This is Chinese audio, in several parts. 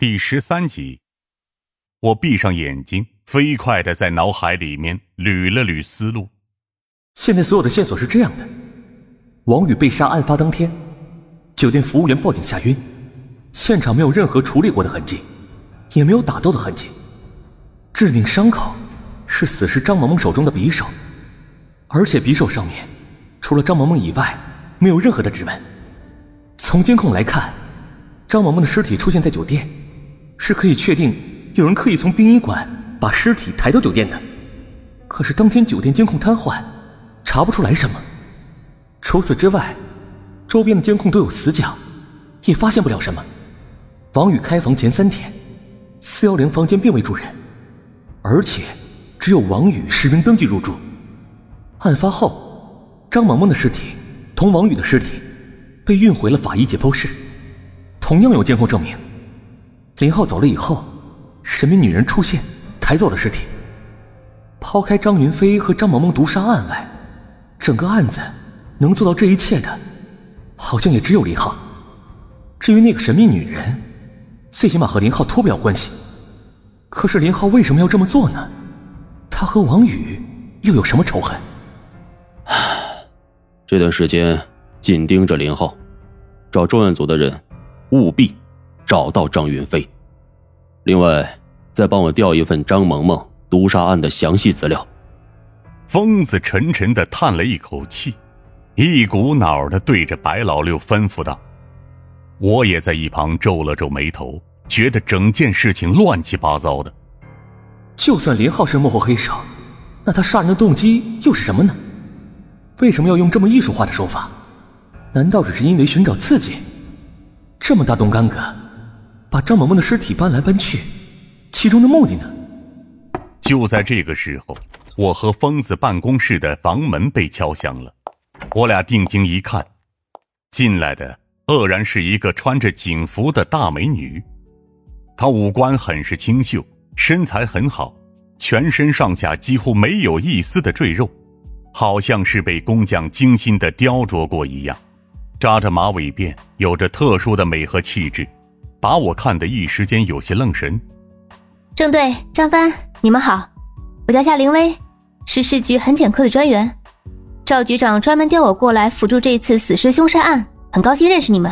第十三集，我闭上眼睛，飞快的在脑海里面捋了捋思路。现在所有的线索是这样的：王宇被杀案发当天，酒店服务员报警吓晕，现场没有任何处理过的痕迹，也没有打斗的痕迹。致命伤口是死尸张萌萌手中的匕首，而且匕首上面除了张萌萌以外，没有任何的指纹。从监控来看，张萌萌的尸体出现在酒店。是可以确定有人刻意从殡仪馆把尸体抬到酒店的，可是当天酒店监控瘫痪，查不出来什么。除此之外，周边的监控都有死角，也发现不了什么。王宇开房前三天，四幺零房间并未住人，而且只有王宇实名登记入住。案发后，张萌萌的尸体同王宇的尸体被运回了法医解剖室，同样有监控证明。林浩走了以后，神秘女人出现，抬走了尸体。抛开张云飞和张萌萌毒杀案外，整个案子能做到这一切的，好像也只有林浩。至于那个神秘女人，最起码和林浩脱不了关系。可是林浩为什么要这么做呢？他和王宇又有什么仇恨？这段时间紧盯着林浩，找专案组的人，务必。找到张云飞，另外再帮我调一份张萌萌毒杀案的详细资料。疯子沉沉的叹了一口气，一股脑的对着白老六吩咐道：“我也在一旁皱了皱眉头，觉得整件事情乱七八糟的。就算林浩是幕后黑手，那他杀人的动机又是什么呢？为什么要用这么艺术化的手法？难道只是因为寻找刺激？这么大动干戈？”把张萌萌的尸体搬来搬去，其中的目的呢？就在这个时候，我和疯子办公室的房门被敲响了。我俩定睛一看，进来的愕然是一个穿着警服的大美女。她五官很是清秀，身材很好，全身上下几乎没有一丝的赘肉，好像是被工匠精心的雕琢过一样。扎着马尾辫，有着特殊的美和气质。把我看得一时间有些愣神。郑队、张帆，你们好，我叫夏凌薇，是市局痕检科的专员。赵局长专门调我过来辅助这次死尸凶杀案，很高兴认识你们。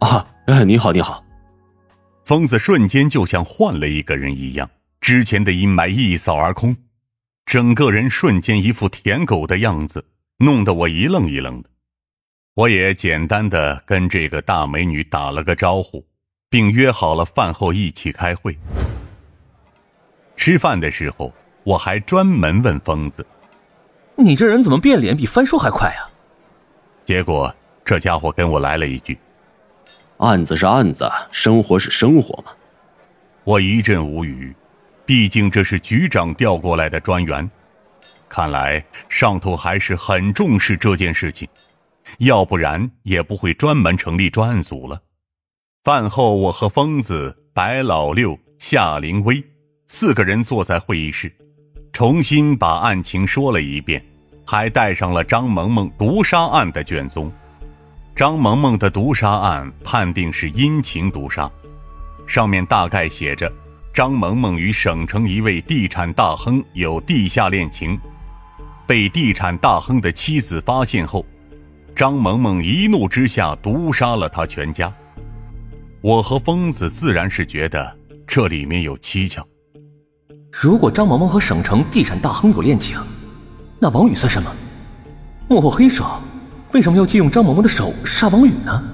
啊，你好，你好。疯子瞬间就像换了一个人一样，之前的阴霾一扫而空，整个人瞬间一副舔狗的样子，弄得我一愣一愣的。我也简单的跟这个大美女打了个招呼。并约好了饭后一起开会。吃饭的时候，我还专门问疯子：“你这人怎么变脸比翻书还快啊？”结果这家伙跟我来了一句：“案子是案子，生活是生活嘛。”我一阵无语，毕竟这是局长调过来的专员，看来上头还是很重视这件事情，要不然也不会专门成立专案组了。饭后，我和疯子、白老六、夏灵薇四个人坐在会议室，重新把案情说了一遍，还带上了张萌萌毒杀案的卷宗。张萌萌的毒杀案判定是阴情毒杀，上面大概写着：张萌萌与省城一位地产大亨有地下恋情，被地产大亨的妻子发现后，张萌萌一怒之下毒杀了他全家。我和疯子自然是觉得这里面有蹊跷。如果张萌萌和省城地产大亨有恋情，那王宇算什么？幕后黑手为什么要借用张萌萌的手杀王宇呢？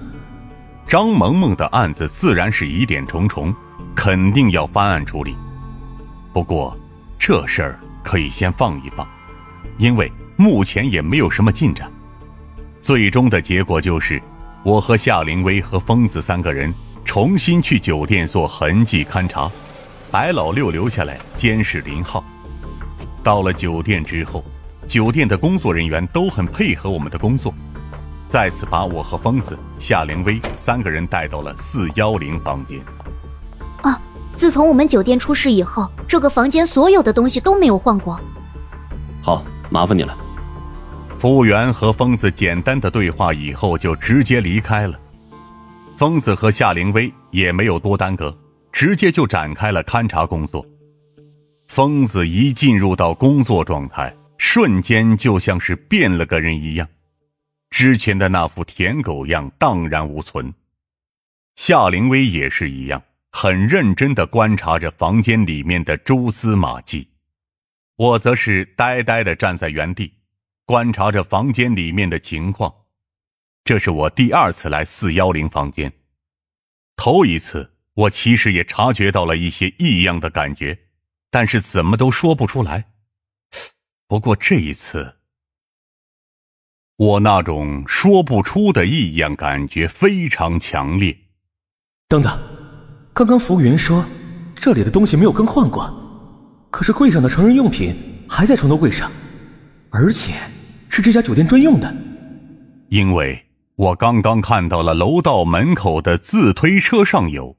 张萌萌的案子自然是疑点重重，肯定要翻案处理。不过这事儿可以先放一放，因为目前也没有什么进展。最终的结果就是，我和夏灵薇和疯子三个人。重新去酒店做痕迹勘查，白老六留下来监视林浩。到了酒店之后，酒店的工作人员都很配合我们的工作，再次把我和疯子、夏凌薇三个人带到了四幺零房间。啊！自从我们酒店出事以后，这个房间所有的东西都没有换过。好，麻烦你了。服务员和疯子简单的对话以后，就直接离开了。疯子和夏灵薇也没有多耽搁，直接就展开了勘察工作。疯子一进入到工作状态，瞬间就像是变了个人一样，之前的那副舔狗样荡然无存。夏灵薇也是一样，很认真的观察着房间里面的蛛丝马迹。我则是呆呆的站在原地，观察着房间里面的情况。这是我第二次来四幺零房间，头一次我其实也察觉到了一些异样的感觉，但是怎么都说不出来。不过这一次，我那种说不出的异样感觉非常强烈。等等，刚刚服务员说这里的东西没有更换过，可是柜上的成人用品还在床头柜上，而且是这家酒店专用的。因为我刚刚看到了楼道门口的自推车上有，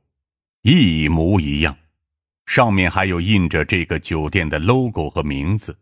一模一样，上面还有印着这个酒店的 logo 和名字。